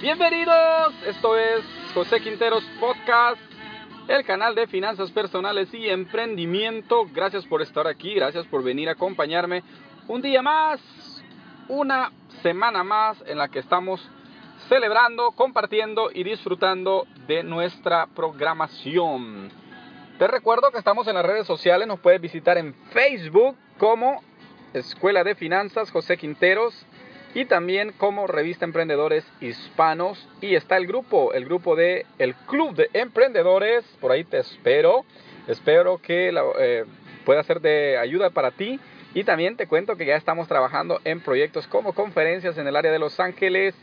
Bienvenidos. Esto es José Quinteros Podcast, el canal de finanzas personales y emprendimiento. Gracias por estar aquí, gracias por venir a acompañarme un día más, una semana más en la que estamos celebrando, compartiendo y disfrutando de nuestra programación. Te recuerdo que estamos en las redes sociales, nos puedes visitar en Facebook como Escuela de Finanzas José Quinteros y también como Revista Emprendedores Hispanos. Y está el grupo, el grupo de el Club de Emprendedores, por ahí te espero, espero que eh, pueda ser de ayuda para ti. Y también te cuento que ya estamos trabajando en proyectos como conferencias en el área de Los Ángeles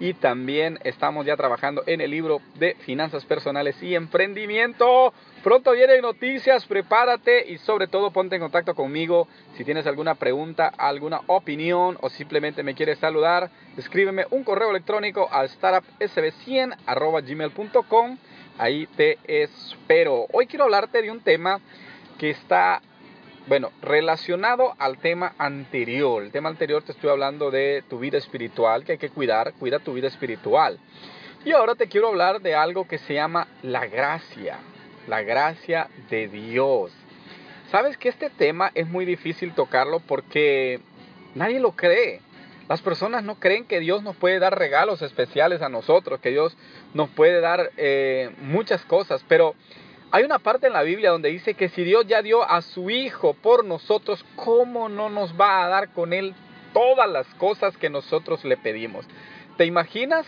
y también estamos ya trabajando en el libro de finanzas personales y emprendimiento. Pronto vienen noticias, prepárate y sobre todo ponte en contacto conmigo si tienes alguna pregunta, alguna opinión o simplemente me quieres saludar. Escríbeme un correo electrónico al startupsb100 Ahí te espero. Hoy quiero hablarte de un tema que está bueno, relacionado al tema anterior, el tema anterior te estoy hablando de tu vida espiritual, que hay que cuidar, cuida tu vida espiritual. Y ahora te quiero hablar de algo que se llama la gracia, la gracia de Dios. Sabes que este tema es muy difícil tocarlo porque nadie lo cree. Las personas no creen que Dios nos puede dar regalos especiales a nosotros, que Dios nos puede dar eh, muchas cosas, pero hay una parte en la Biblia donde dice que si Dios ya dio a su Hijo por nosotros, ¿cómo no nos va a dar con Él todas las cosas que nosotros le pedimos? ¿Te imaginas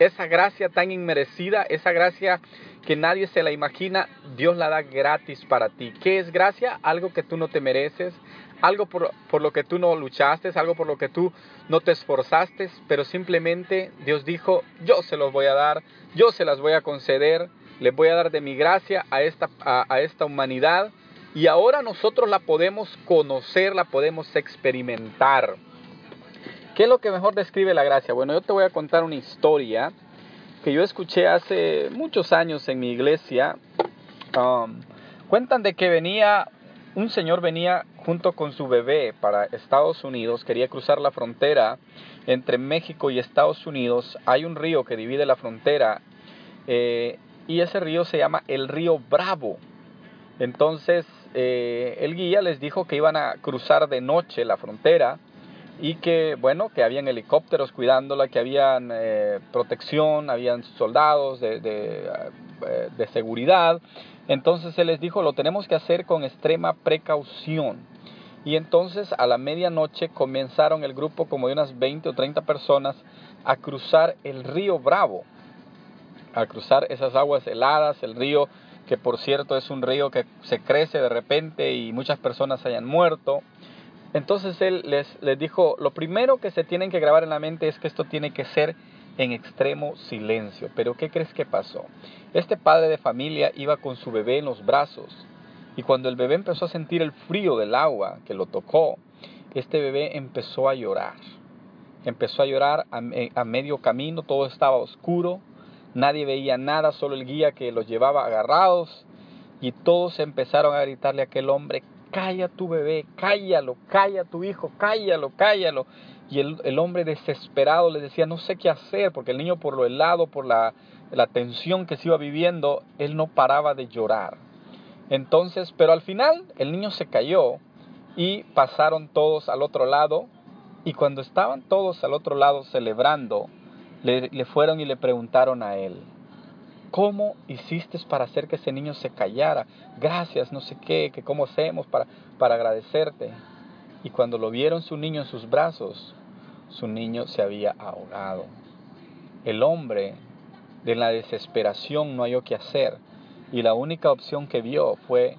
esa gracia tan inmerecida, esa gracia que nadie se la imagina? Dios la da gratis para ti. ¿Qué es gracia? Algo que tú no te mereces, algo por, por, lo que tú no luchaste, algo por lo que tú no te esforzaste, pero simplemente Dios dijo, yo se los voy a dar, yo se las voy a conceder les voy a dar de mi gracia a esta, a, esta humanidad y ahora nosotros la podemos conocer, la podemos experimentar. ¿Qué es lo que mejor describe la gracia? Bueno, yo te voy a contar una historia que yo escuché hace muchos años en mi iglesia. Um, cuentan de que venía, un señor venía junto con su bebé para Estados Unidos, quería cruzar la frontera entre México y Estados Unidos. Hay un río que divide la frontera eh, y ese río se llama el río Bravo. Entonces eh, el guía les dijo que iban a cruzar de noche la frontera y que bueno que habían helicópteros cuidándola, que habían eh, protección, habían soldados de, eh, de seguridad. Entonces se les dijo lo tenemos que hacer con extrema precaución. Y entonces a la medianoche comenzaron el grupo como de unas 20 o 30 personas a cruzar el río Bravo al cruzar esas aguas heladas, el río, que por cierto es un río que se crece de repente y muchas personas hayan muerto. Entonces él les, les dijo, lo primero que se tienen que grabar en la mente es que esto tiene que ser en extremo silencio. Pero ¿qué crees que pasó? Este padre de familia iba con su bebé en los brazos y cuando el bebé empezó a sentir el frío del agua que lo tocó, este bebé empezó a llorar. Empezó a llorar a, a medio camino, todo estaba oscuro, Nadie veía nada, solo el guía que los llevaba agarrados y todos empezaron a gritarle a aquel hombre, calla tu bebé, cállalo, calla tu hijo, cállalo, cállalo. Y el, hombre desesperado le decía, no sé qué hacer, porque el niño por lo helado, por la, la tensión que se iba viviendo, él no paraba de llorar. Entonces, pero al final el niño se cayó y pasaron todos al otro lado y cuando estaban todos al otro lado celebrando, le, fueron y le preguntaron a él, ¿cómo hiciste para hacer que ese niño se callara? Gracias, no sé qué, que cómo hacemos para, para agradecerte. Y cuando lo vieron su niño en sus brazos, su niño se había ahogado. El hombre de la desesperación no halló qué hacer y la única opción que vio fue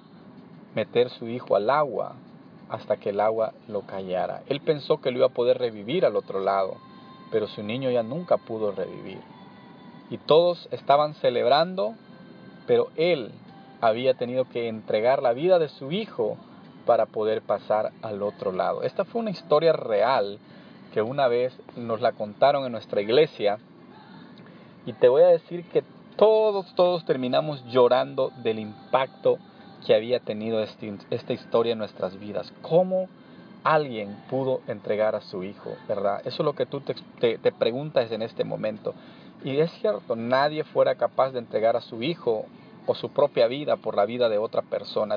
meter su hijo al agua hasta que el agua lo callara. Él pensó que lo iba a poder revivir al otro lado, pero su niño ya nunca pudo revivir. Y todos estaban celebrando, pero él había tenido que entregar la vida de su hijo para poder pasar al otro lado. Esta fue una historia real que una vez nos la contaron en nuestra iglesia y te voy a decir que todos, todos terminamos llorando del impacto que había tenido este, esta historia en nuestras vidas. ¿Cómo alguien pudo entregar a su hijo? ¿Verdad? Eso es lo que tú te, preguntas en este momento. Y es cierto, nadie fuera capaz de entregar a su hijo o su propia vida por la vida de otra persona.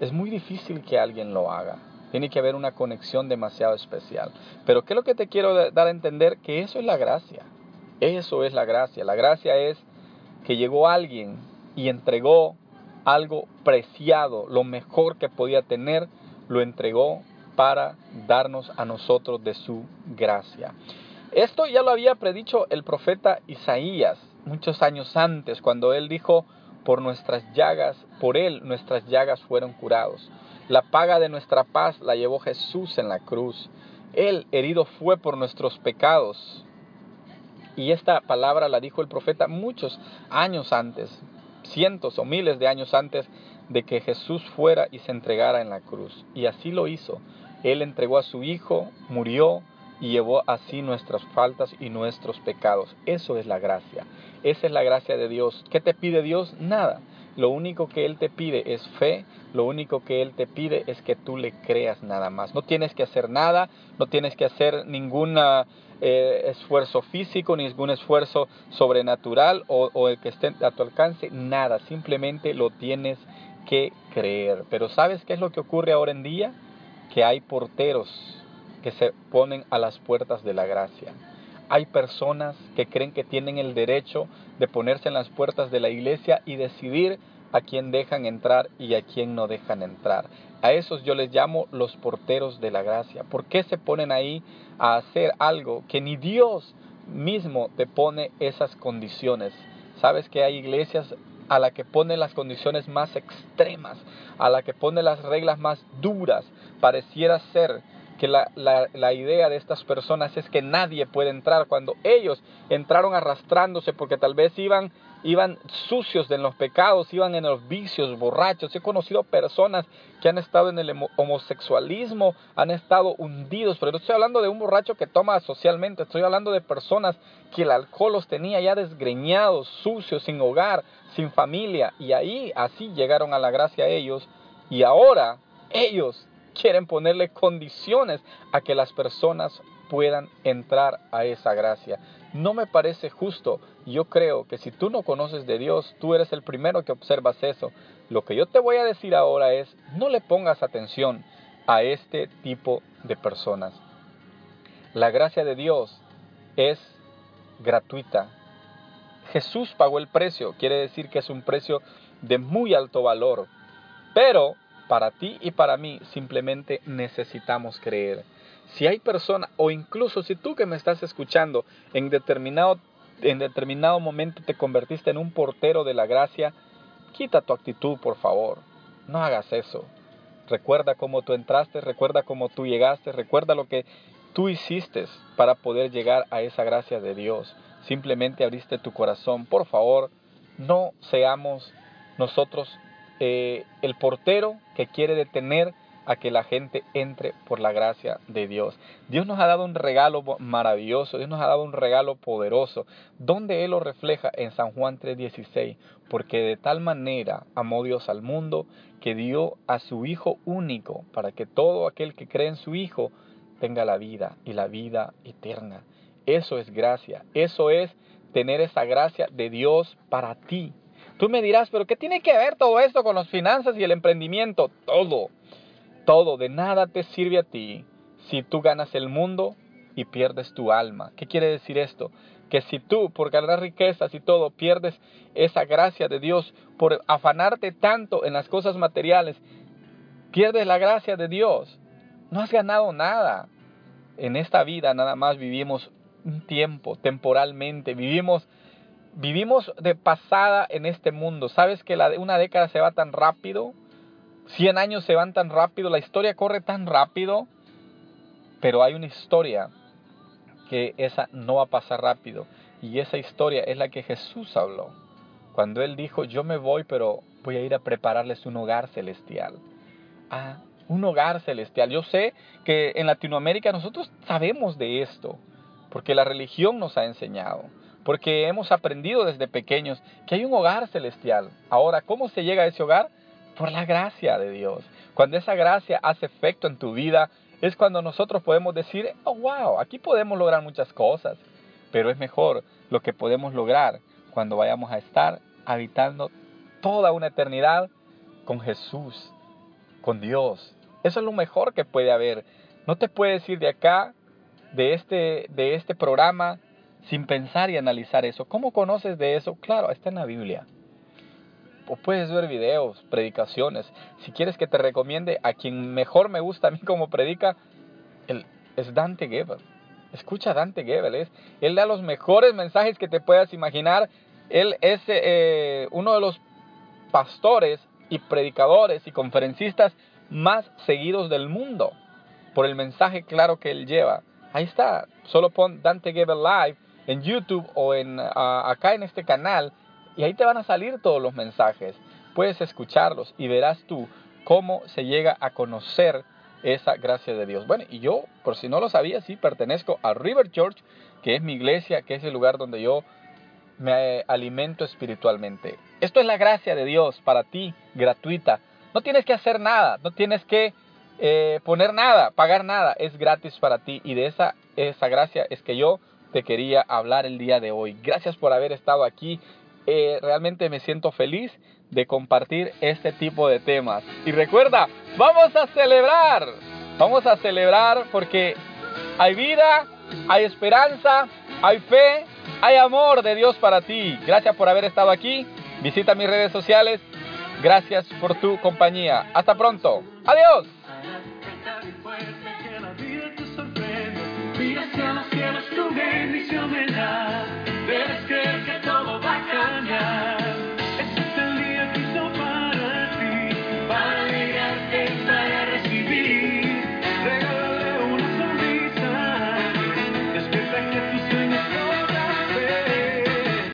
Es, muy difícil que alguien lo haga. Tiene que haber una conexión demasiado especial. Pero ¿qué es lo que te quiero dar a entender? Que eso es la gracia. Eso es la gracia. La gracia es que llegó alguien y entregó algo preciado, lo mejor que podía tener, lo entregó para darnos a nosotros de su gracia. Esto ya lo había predicho el profeta Isaías muchos años antes, cuando él dijo, por nuestras llagas, por él nuestras llagas fueron curados. La paga de nuestra paz la llevó Jesús en la cruz. Él herido fue por nuestros pecados y esta palabra la dijo el profeta muchos años antes, cientos o miles de años antes de que Jesús fuera y se entregara en la cruz. Y así lo hizo. Él entregó a su Hijo, murió y llevó así nuestras faltas y nuestros pecados. Eso es la gracia. Esa es la gracia de Dios. ¿Qué te pide Dios? Nada. Lo único que Él te pide es fe, lo único que Él te pide es que tú le creas nada más. No tienes que hacer nada, no tienes que hacer ninguna eh, esfuerzo físico, ni ningún esfuerzo sobrenatural o, el que esté a tu alcance, nada, simplemente lo tienes que creer. Pero ¿sabes qué es lo que ocurre ahora en día? Que hay porteros que se ponen a las puertas de la gracia. Hay personas que creen que tienen el derecho de ponerse en las puertas de la iglesia y decidir a quién dejan entrar y a quién no dejan entrar. A esos yo les llamo los porteros de la gracia. ¿Por qué se ponen ahí a hacer algo que ni Dios mismo te pone esas condiciones? Sabes que hay iglesias a la que pone las condiciones más extremas, a la que pone las reglas más duras. Pareciera ser que la, la, idea de estas personas es que nadie puede entrar cuando ellos entraron arrastrándose porque tal vez iban iban sucios en los pecados, iban en los vicios, borrachos. He conocido personas que han estado en el homosexualismo, han estado hundidos, pero no estoy hablando de un borracho que toma socialmente, estoy hablando de personas que el alcohol los tenía ya desgreñados, sucios, sin hogar, sin familia, y ahí así llegaron a la gracia ellos, y ahora ellos quieren ponerle condiciones a que las personas puedan entrar a esa gracia. No me parece justo. Yo creo que si tú no conoces de Dios, tú eres el primero que observas eso. Lo que yo te voy a decir ahora es, no le pongas atención a este tipo de personas. La gracia de Dios es gratuita. Jesús pagó el precio, quiere decir que es un precio de muy alto valor. Pero para ti y para mí simplemente necesitamos creer. Si hay personas, o incluso si tú que me estás escuchando en determinado, en determinado momento te convertiste en un portero de la gracia, quita tu actitud, por favor. No hagas eso. Recuerda cómo tú entraste, recuerda cómo tú llegaste, recuerda lo que tú hiciste para poder llegar a esa gracia de Dios. Simplemente abriste tu corazón. Por favor, no seamos nosotros eh, el portero que quiere detener a que la gente entre por la gracia de Dios. Dios nos ha dado un regalo maravilloso, Dios nos ha dado un regalo poderoso, donde Él lo refleja en San Juan 3:16, porque de tal manera amó Dios al mundo que dio a su Hijo único, para que todo aquel que cree en su Hijo tenga la vida y la vida eterna. Eso es gracia, eso es tener esa gracia de Dios para ti. Tú me dirás, pero ¿qué tiene que ver todo esto con las finanzas y el emprendimiento? Todo todo, de nada te sirve a ti si tú ganas el mundo y pierdes tu alma. ¿Qué quiere decir esto? Que si tú, por ganar riquezas y todo, pierdes esa gracia de Dios, por afanarte tanto en las cosas materiales, pierdes la gracia de Dios, no has ganado nada. En esta vida nada más vivimos un tiempo, temporalmente, vivimos vivimos de pasada en este mundo. ¿Sabes que la, una década se va tan rápido? 100 años se van tan rápido, la historia corre tan rápido, pero hay una historia que esa no va a pasar rápido. Y esa historia es la que Jesús habló. Cuando Él dijo, yo me voy, pero voy a ir a prepararles un hogar celestial. Ah, un hogar celestial. Yo sé que en Latinoamérica nosotros sabemos de esto, porque la religión nos ha enseñado, porque hemos aprendido desde pequeños que hay un hogar celestial. Ahora, ¿cómo se llega a ese hogar? Por la gracia de Dios. Cuando esa gracia hace efecto en tu vida, es cuando nosotros podemos decir, oh, wow, aquí podemos lograr muchas cosas, pero es mejor lo que podemos lograr cuando vayamos a estar habitando toda una eternidad con Jesús, con Dios. Eso es lo mejor que puede haber. No te puedes ir de acá, de este, de este programa, sin pensar y analizar eso. ¿Cómo conoces de eso? Claro, está en la Biblia. O puedes ver videos, predicaciones. Si quieres que te recomiende a quien mejor me gusta a mí como predica, el, es Dante Gebel. Escucha a Dante Gebel. él da los mejores mensajes que te puedas imaginar. Él es eh, uno de los pastores y predicadores y conferencistas más seguidos del mundo por el mensaje claro que él lleva. Ahí está, solo pon Dante Gebel Live en YouTube o en, acá en este canal y ahí te van a salir todos los mensajes. Puedes escucharlos y verás tú cómo se llega a conocer esa gracia de Dios. Bueno, y yo, por si no lo sabía, sí pertenezco a River Church, que es mi iglesia, que es el lugar donde yo me alimento espiritualmente. Esto es la gracia de Dios para ti, gratuita. No tienes que hacer nada, no tienes que eh, poner nada, pagar nada, es gratis para ti y de esa, esa gracia es que yo te quería hablar el día de hoy. Gracias por haber estado aquí. Eh, realmente me siento feliz de compartir este tipo de temas. Y recuerda, vamos a celebrar, vamos a celebrar porque hay vida, hay esperanza, hay fe, hay amor de Dios para ti. Gracias por haber estado aquí, visita mis redes sociales, gracias por tu compañía. Hasta pronto, adiós.